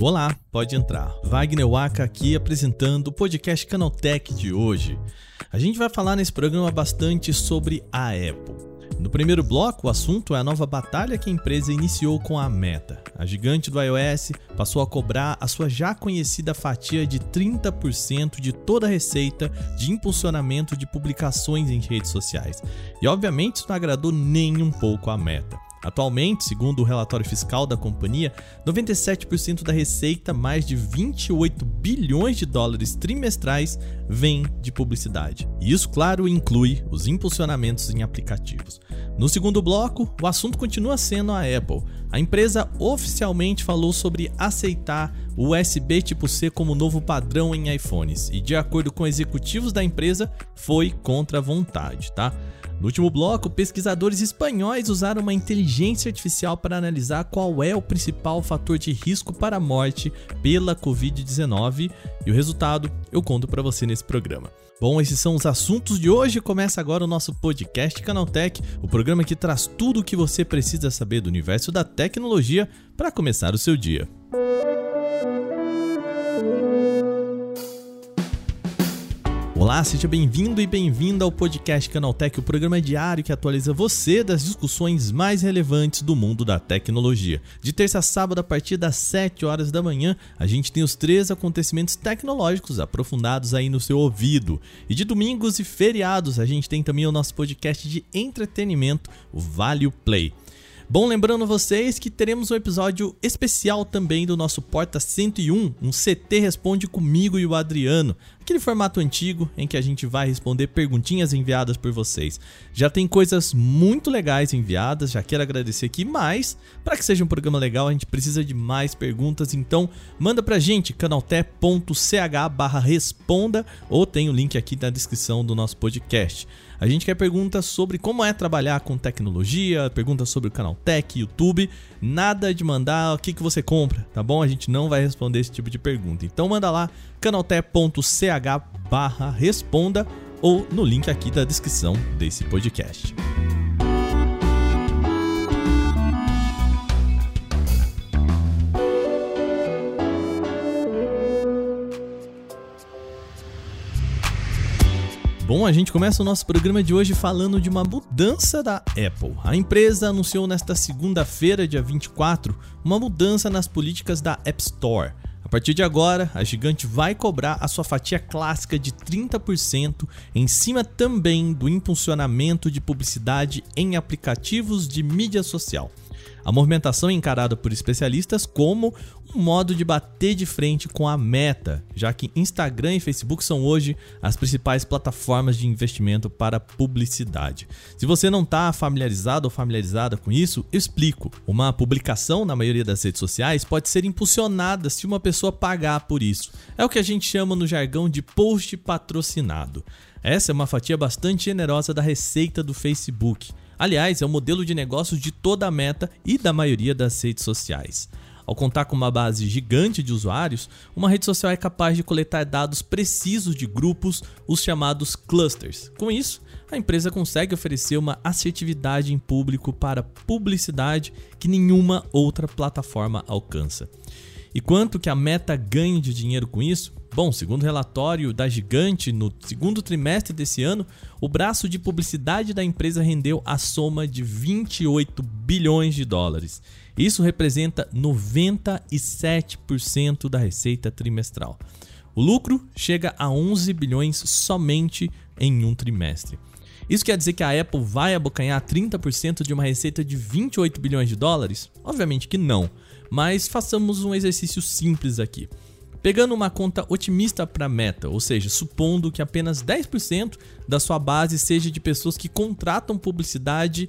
Olá, pode entrar. Wagner Waka aqui apresentando o podcast Canaltech de hoje. A gente vai falar nesse programa bastante sobre a Apple. Primeiro bloco, o assunto é a nova batalha que a empresa iniciou com a Meta. A gigante do iOS passou a cobrar a sua já conhecida fatia de 30% de toda a receita de impulsionamento de publicações em redes sociais. E obviamente isso não agradou nem um pouco a Meta. Atualmente, segundo o relatório fiscal da companhia, 97% da receita, mais de 28 bilhões de dólares trimestrais, vem de publicidade. E isso, claro, inclui os impulsionamentos em aplicativos. No segundo bloco, o assunto continua sendo a Apple. A empresa oficialmente falou sobre aceitar o USB tipo C como novo padrão em iPhones e, de acordo com executivos da empresa, foi contra a vontade, tá? No último bloco, pesquisadores espanhóis usaram uma inteligência artificial para analisar qual é o principal fator de risco para a morte pela Covid-19 e o resultado eu conto para você nesse programa. Bom, esses são os assuntos de hoje. Começa agora o nosso podcast Canaltech, o programa que traz tudo o que você precisa saber do universo da tecnologia para começar o seu dia. Olá, seja bem-vindo e bem-vinda ao podcast Canaltech, o programa diário que atualiza você das discussões mais relevantes do mundo da tecnologia. De terça a sábado, a partir das 7 horas da manhã, a gente tem os três acontecimentos tecnológicos aprofundados aí no seu ouvido. E de domingos e feriados, a gente tem também o nosso podcast de entretenimento, o Vale Play. Bom, lembrando vocês que teremos um episódio especial também do nosso Porta 101, um CT Responde comigo e o Adriano, aquele formato antigo em que a gente vai responder perguntinhas enviadas por vocês. Já tem coisas muito legais enviadas, já quero agradecer aqui, mas para que seja um programa legal, a gente precisa de mais perguntas, então manda pra gente canalté.ch/responda ou tem o link aqui na descrição do nosso podcast. A gente quer perguntas sobre como é trabalhar com tecnologia, perguntas sobre o canal Tech, YouTube. Nada de mandar o que, que você compra, tá bom? A gente não vai responder esse tipo de pergunta. Então manda lá canaltech.ch barra responda ou no link aqui da descrição desse podcast. Bom, a gente começa o nosso programa de hoje falando de uma mudança da Apple. A empresa anunciou nesta segunda-feira, dia 24, uma mudança nas políticas da App Store. A partir de agora, a gigante vai cobrar a sua fatia clássica de 30% em cima também do impulsionamento de publicidade em aplicativos de mídia social. A movimentação é encarada por especialistas como um modo de bater de frente com a meta, já que Instagram e Facebook são hoje as principais plataformas de investimento para publicidade. Se você não está familiarizado ou familiarizada com isso, eu explico. Uma publicação na maioria das redes sociais pode ser impulsionada se uma pessoa pagar por isso. É o que a gente chama no jargão de post patrocinado. Essa é uma fatia bastante generosa da receita do Facebook. Aliás, é o modelo de negócios de toda a meta e da maioria das redes sociais. Ao contar com uma base gigante de usuários, uma rede social é capaz de coletar dados precisos de grupos, os chamados clusters. Com isso, a empresa consegue oferecer uma assertividade em público para publicidade que nenhuma outra plataforma alcança. E quanto que a Meta ganha de dinheiro com isso? Bom, segundo relatório da Gigante, no segundo trimestre desse ano, o braço de publicidade da empresa rendeu a soma de 28 bilhões de dólares. Isso representa 97% da receita trimestral. O lucro chega a 11 bilhões somente em um trimestre. Isso quer dizer que a Apple vai abocanhar 30% de uma receita de 28 bilhões de dólares? Obviamente que não. Mas façamos um exercício simples aqui. Pegando uma conta otimista para meta, ou seja, supondo que apenas 10% da sua base seja de pessoas que contratam publicidade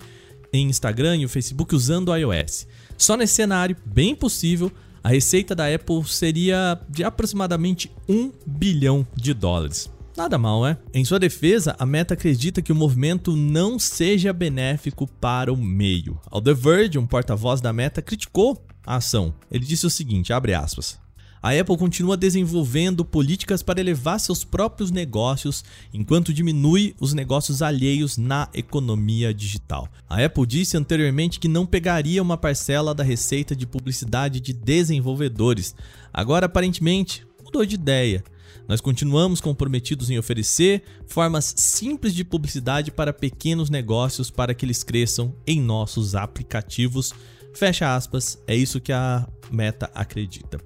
em Instagram e o Facebook usando o iOS. Só nesse cenário, bem possível, a receita da Apple seria de aproximadamente 1 bilhão de dólares. Nada mal, é? Em sua defesa, a Meta acredita que o movimento não seja benéfico para o meio. Ao The Verge, um porta-voz da Meta criticou a ação. Ele disse o seguinte, abre aspas: A Apple continua desenvolvendo políticas para elevar seus próprios negócios, enquanto diminui os negócios alheios na economia digital. A Apple disse anteriormente que não pegaria uma parcela da receita de publicidade de desenvolvedores. Agora, aparentemente, mudou de ideia. Nós continuamos comprometidos em oferecer formas simples de publicidade para pequenos negócios para que eles cresçam em nossos aplicativos. Fecha aspas, é isso que a Meta acredita.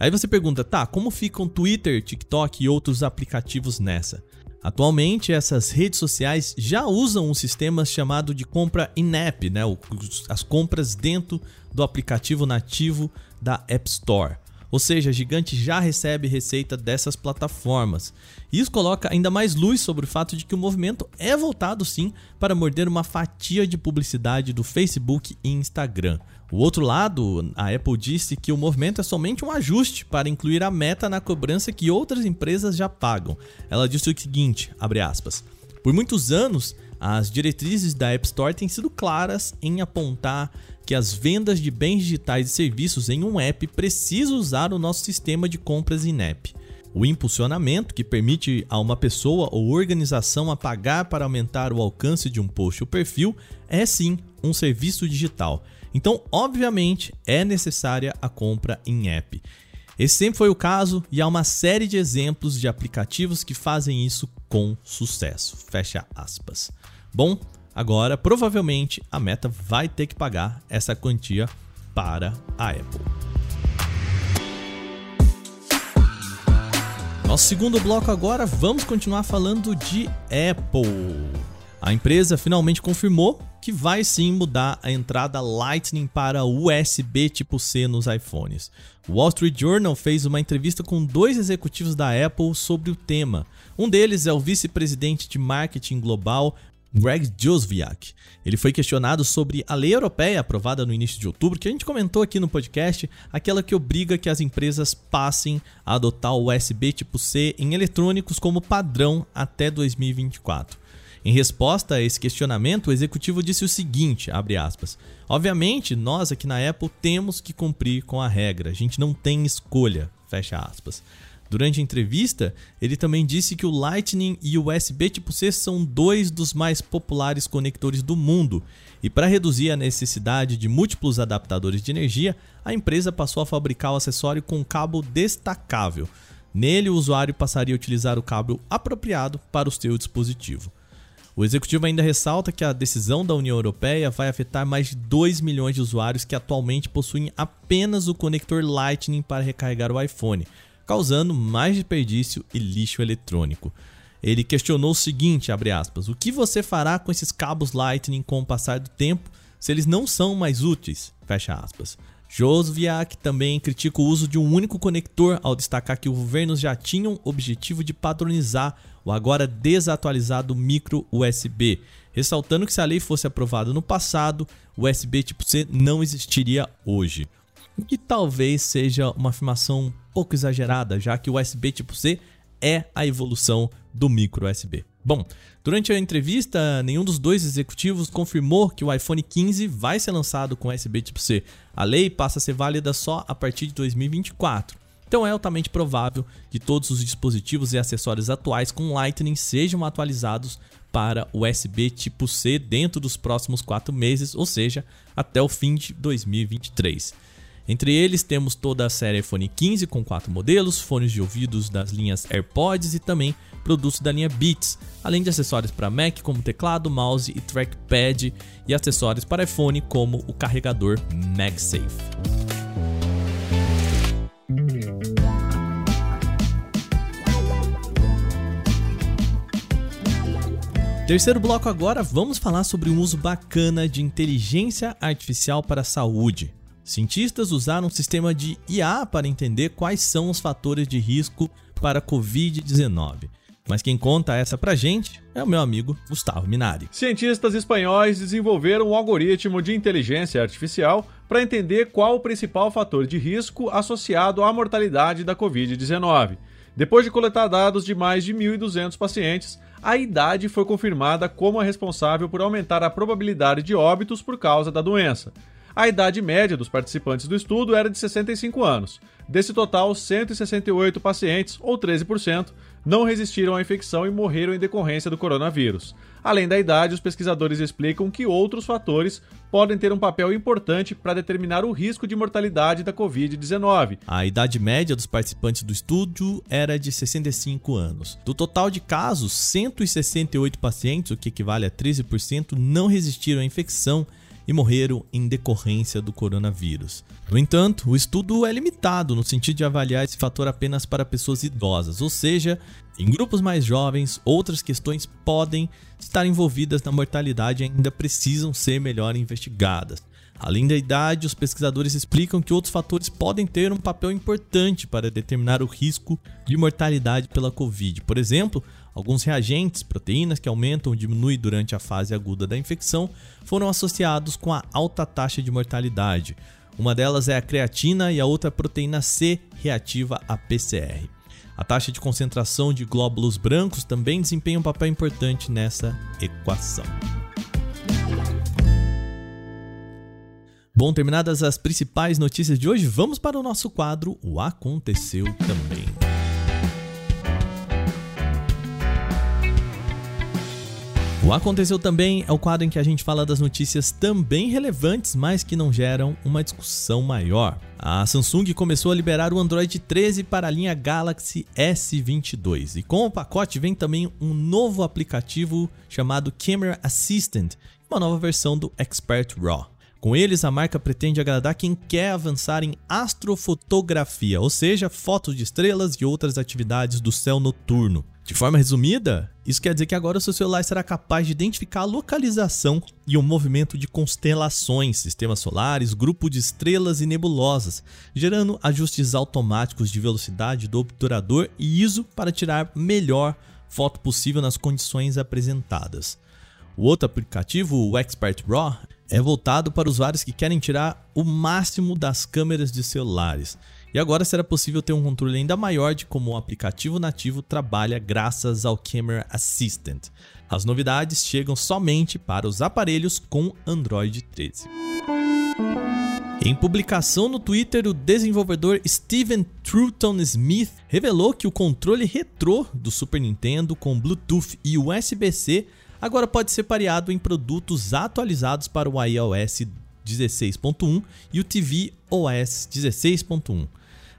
Aí você pergunta, tá, como ficam Twitter, TikTok e outros aplicativos nessa? Atualmente, essas redes sociais já usam um sistema chamado de compra in-app, né? as compras dentro do aplicativo nativo da App Store. Ou seja, a Gigante já recebe receita dessas plataformas. Isso coloca ainda mais luz sobre o fato de que o movimento é voltado sim para morder uma fatia de publicidade do Facebook e Instagram. O outro lado, a Apple disse que o movimento é somente um ajuste para incluir a meta na cobrança que outras empresas já pagam. Ela disse o seguinte, aspas, Por muitos anos, as diretrizes da App Store têm sido claras em apontar que as vendas de bens digitais e serviços em um app precisam usar o nosso sistema de compras in-app. O impulsionamento, que permite a uma pessoa ou organização a pagar para aumentar o alcance de um post ou perfil, é sim um serviço digital. Então, obviamente, é necessária a compra em app. Esse sempre foi o caso e há uma série de exemplos de aplicativos que fazem isso com sucesso. Fecha aspas. Bom, Agora, provavelmente, a Meta vai ter que pagar essa quantia para a Apple. Nosso segundo bloco agora, vamos continuar falando de Apple. A empresa finalmente confirmou que vai sim mudar a entrada Lightning para USB tipo C nos iPhones. O Wall Street Journal fez uma entrevista com dois executivos da Apple sobre o tema. Um deles é o vice-presidente de marketing global Greg Josviak. Ele foi questionado sobre a lei europeia aprovada no início de outubro, que a gente comentou aqui no podcast, aquela que obriga que as empresas passem a adotar o USB tipo C em eletrônicos como padrão até 2024. Em resposta a esse questionamento, o executivo disse o seguinte, aspas, Obviamente, nós aqui na Apple temos que cumprir com a regra, a gente não tem escolha, fecha aspas. Durante a entrevista, ele também disse que o Lightning e o USB tipo C são dois dos mais populares conectores do mundo, e para reduzir a necessidade de múltiplos adaptadores de energia, a empresa passou a fabricar o acessório com cabo destacável. Nele, o usuário passaria a utilizar o cabo apropriado para o seu dispositivo. O executivo ainda ressalta que a decisão da União Europeia vai afetar mais de 2 milhões de usuários que atualmente possuem apenas o conector Lightning para recarregar o iPhone, causando mais desperdício e lixo eletrônico. Ele questionou o seguinte, aspas, o que você fará com esses cabos Lightning com o passar do tempo se eles não são mais úteis? Fecha aspas. Josviak também critica o uso de um único conector ao destacar que os governos já tinham objetivo de padronizar o agora desatualizado micro USB, ressaltando que se a lei fosse aprovada no passado, o USB tipo C não existiria hoje. O que talvez seja uma afirmação pouco exagerada, já que o USB tipo C é a evolução do micro USB. Bom, durante a entrevista, nenhum dos dois executivos confirmou que o iPhone 15 vai ser lançado com USB tipo C. A lei passa a ser válida só a partir de 2024. Então é altamente provável que todos os dispositivos e acessórios atuais com Lightning sejam atualizados para USB tipo C dentro dos próximos quatro meses, ou seja, até o fim de 2023. Entre eles temos toda a série iPhone 15 com quatro modelos, fones de ouvidos das linhas AirPods e também produtos da linha Beats, além de acessórios para Mac como teclado, mouse e trackpad e acessórios para iPhone como o carregador MagSafe. Terceiro bloco agora, vamos falar sobre um uso bacana de inteligência artificial para a saúde. Cientistas usaram um sistema de IA para entender quais são os fatores de risco para a Covid-19. Mas quem conta essa pra gente é o meu amigo Gustavo Minari. Cientistas espanhóis desenvolveram um algoritmo de inteligência artificial para entender qual o principal fator de risco associado à mortalidade da Covid-19. Depois de coletar dados de mais de 1.200 pacientes, a idade foi confirmada como a responsável por aumentar a probabilidade de óbitos por causa da doença. A idade média dos participantes do estudo era de 65 anos. Desse total, 168 pacientes, ou 13%, não resistiram à infecção e morreram em decorrência do coronavírus. Além da idade, os pesquisadores explicam que outros fatores podem ter um papel importante para determinar o risco de mortalidade da Covid-19. A idade média dos participantes do estudo era de 65 anos. Do total de casos, 168 pacientes, o que equivale a 13%, não resistiram à infecção e morreram em decorrência do coronavírus. No entanto, o estudo é limitado no sentido de avaliar esse fator apenas para pessoas idosas, ou seja, em grupos mais jovens, outras questões podem estar envolvidas na mortalidade e ainda precisam ser melhor investigadas. Além da idade, os pesquisadores explicam que outros fatores podem ter um papel importante para determinar o risco de mortalidade pela Covid. Por exemplo, Alguns reagentes, proteínas que aumentam ou diminuem durante a fase aguda da infecção, foram associados com a alta taxa de mortalidade. Uma delas é a creatina e a outra a proteína C reativa à PCR. A taxa de concentração de glóbulos brancos também desempenha um papel importante nessa equação. Bom, terminadas as principais notícias de hoje, vamos para o nosso quadro O Aconteceu Também. O Aconteceu Também é o quadro em que a gente fala das notícias também relevantes, mas que não geram uma discussão maior. A Samsung começou a liberar o Android 13 para a linha Galaxy S22 e com o pacote vem também um novo aplicativo chamado Camera Assistant, uma nova versão do Expert RAW. Com eles, a marca pretende agradar quem quer avançar em astrofotografia, ou seja, fotos de estrelas e outras atividades do céu noturno. De forma resumida, isso quer dizer que agora o seu celular será capaz de identificar a localização e o movimento de constelações, sistemas solares, grupo de estrelas e nebulosas, gerando ajustes automáticos de velocidade do obturador e ISO para tirar melhor foto possível nas condições apresentadas. O outro aplicativo, o Expert Raw, é voltado para usuários que querem tirar o máximo das câmeras de celulares e agora será possível ter um controle ainda maior de como o aplicativo nativo trabalha graças ao Camera Assistant. As novidades chegam somente para os aparelhos com Android 13. Em publicação no Twitter, o desenvolvedor Steven Truton Smith revelou que o controle retrô do Super Nintendo com Bluetooth e USB-C agora pode ser pareado em produtos atualizados para o iOS 16.1 e o TV OS 16.1.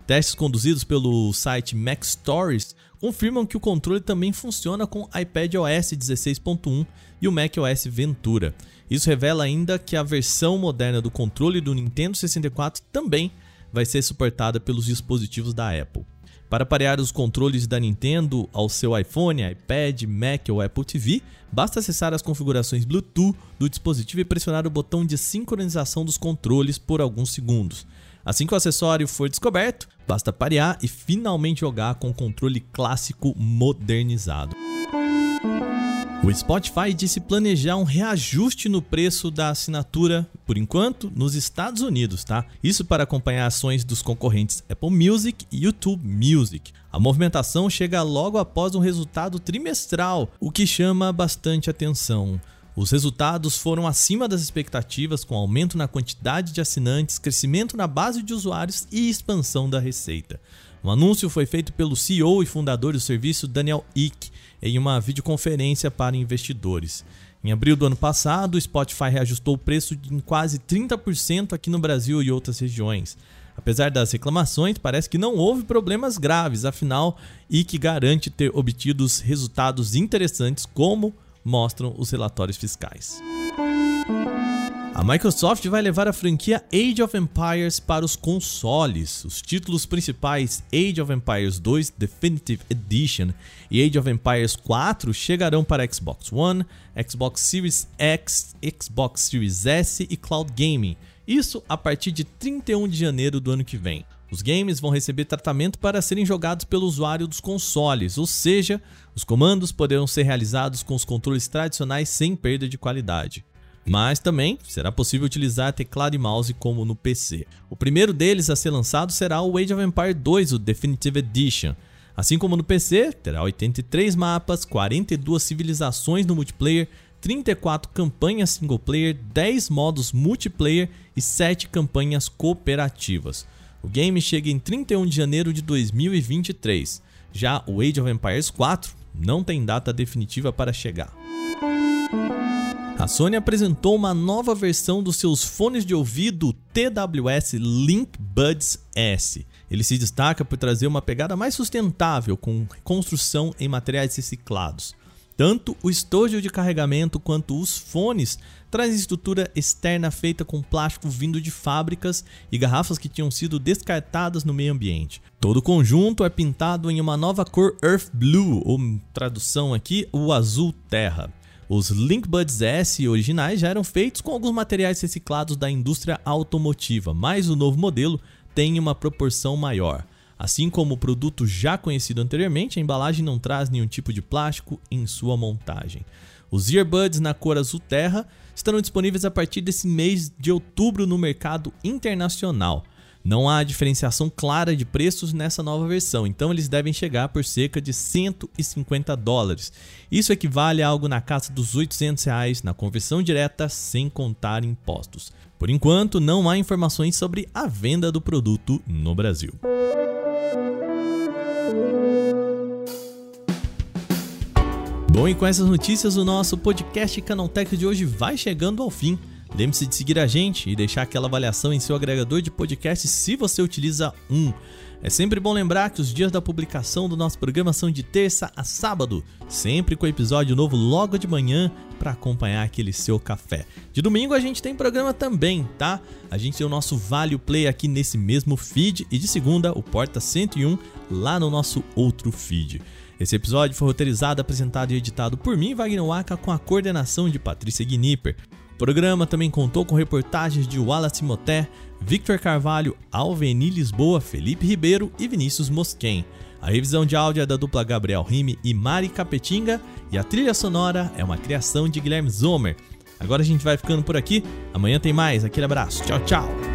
Testes conduzidos pelo site Mac Stories confirmam que o controle também funciona com iPad OS 16.1 e o Mac OS Ventura. Isso revela ainda que a versão moderna do controle do Nintendo 64 também vai ser suportada pelos dispositivos da Apple. Para parear os controles da Nintendo ao seu iPhone, iPad, Mac ou Apple TV, basta acessar as configurações Bluetooth do dispositivo e pressionar o botão de sincronização dos controles por alguns segundos. Assim que o acessório for descoberto, basta parear e finalmente jogar com o controle clássico modernizado. O Spotify disse planejar um reajuste no preço da assinatura, por enquanto, nos Estados Unidos, tá? Isso para acompanhar ações dos concorrentes Apple Music e YouTube Music. A movimentação chega logo após um resultado trimestral, o que chama bastante atenção. Os resultados foram acima das expectativas, com aumento na quantidade de assinantes, crescimento na base de usuários e expansão da receita. O anúncio foi feito pelo CEO e fundador do serviço Daniel Eck em uma videoconferência para investidores. Em abril do ano passado, o Spotify reajustou o preço em quase 30% aqui no Brasil e outras regiões. Apesar das reclamações, parece que não houve problemas graves, afinal, Eck garante ter obtido resultados interessantes como mostram os relatórios fiscais. A Microsoft vai levar a franquia Age of Empires para os consoles. Os títulos principais Age of Empires 2 Definitive Edition e Age of Empires 4 chegarão para Xbox One, Xbox Series X, Xbox Series S e Cloud Gaming. Isso a partir de 31 de janeiro do ano que vem. Os games vão receber tratamento para serem jogados pelo usuário dos consoles, ou seja, os comandos poderão ser realizados com os controles tradicionais sem perda de qualidade. Mas também será possível utilizar teclado e mouse como no PC. O primeiro deles a ser lançado será o Age of Empire 2, o Definitive Edition. Assim como no PC, terá 83 mapas, 42 civilizações no multiplayer, 34 campanhas single player, 10 modos multiplayer e 7 campanhas cooperativas. O game chega em 31 de janeiro de 2023. Já o Age of Empires 4 não tem data definitiva para chegar. A Sony apresentou uma nova versão dos seus fones de ouvido TWS Link Buds S. Ele se destaca por trazer uma pegada mais sustentável com construção em materiais reciclados. Tanto o estojo de carregamento quanto os fones trazem estrutura externa feita com plástico vindo de fábricas e garrafas que tinham sido descartadas no meio ambiente. Todo o conjunto é pintado em uma nova cor Earth Blue, ou tradução aqui, o azul terra. Os Linkbuds S originais já eram feitos com alguns materiais reciclados da indústria automotiva, mas o novo modelo tem uma proporção maior. Assim como o produto já conhecido anteriormente, a embalagem não traz nenhum tipo de plástico em sua montagem. Os earbuds na cor azul terra estarão disponíveis a partir desse mês de outubro no mercado internacional. Não há diferenciação clara de preços nessa nova versão, então eles devem chegar por cerca de 150 dólares. Isso equivale a algo na casa dos 800 reais na conversão direta, sem contar impostos. Por enquanto, não há informações sobre a venda do produto no Brasil. Bom, e com essas notícias, o nosso podcast Canaltech de hoje vai chegando ao fim. Lembre-se de seguir a gente e deixar aquela avaliação em seu agregador de podcast se você utiliza um. É sempre bom lembrar que os dias da publicação do nosso programa são de terça a sábado, sempre com episódio novo logo de manhã para acompanhar aquele seu café. De domingo a gente tem programa também, tá? A gente tem o nosso Vale Play aqui nesse mesmo feed e de segunda o Porta 101 lá no nosso outro feed. Esse episódio foi roteirizado, apresentado e editado por mim, Wagner Waka, com a coordenação de Patrícia Gnipper. O programa também contou com reportagens de Wallace Moté, Victor Carvalho, Alveni Lisboa, Felipe Ribeiro e Vinícius Mosquen. A revisão de áudio é da dupla Gabriel Rime e Mari Capetinga e a trilha sonora é uma criação de Guilherme Zomer. Agora a gente vai ficando por aqui. Amanhã tem mais. Aquele abraço. Tchau, tchau.